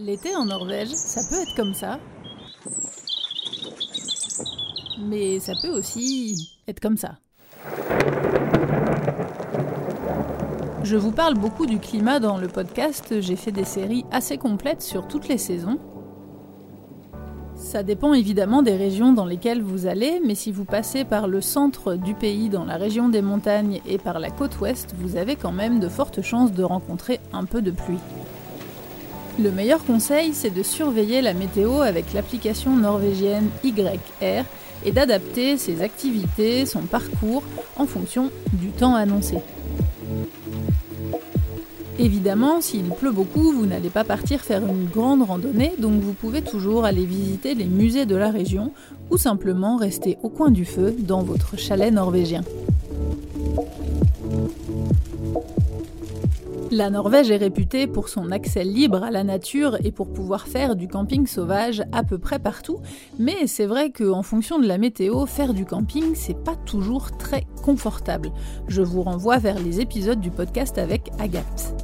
L'été en Norvège, ça peut être comme ça. Mais ça peut aussi être comme ça. Je vous parle beaucoup du climat dans le podcast, j'ai fait des séries assez complètes sur toutes les saisons. Ça dépend évidemment des régions dans lesquelles vous allez, mais si vous passez par le centre du pays, dans la région des montagnes et par la côte ouest, vous avez quand même de fortes chances de rencontrer un peu de pluie. Le meilleur conseil, c'est de surveiller la météo avec l'application norvégienne YR et d'adapter ses activités, son parcours en fonction du temps annoncé. Évidemment, s'il pleut beaucoup, vous n'allez pas partir faire une grande randonnée, donc vous pouvez toujours aller visiter les musées de la région ou simplement rester au coin du feu dans votre chalet norvégien. La Norvège est réputée pour son accès libre à la nature et pour pouvoir faire du camping sauvage à peu près partout, mais c'est vrai qu'en fonction de la météo, faire du camping, c'est pas toujours très confortable. Je vous renvoie vers les épisodes du podcast avec Agathe.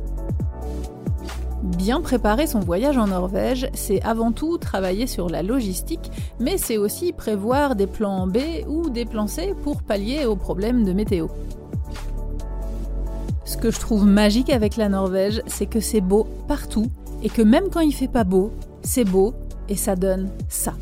Bien préparer son voyage en Norvège, c'est avant tout travailler sur la logistique, mais c'est aussi prévoir des plans B ou des plans C pour pallier aux problèmes de météo. Ce que je trouve magique avec la Norvège, c'est que c'est beau partout et que même quand il fait pas beau, c'est beau et ça donne ça.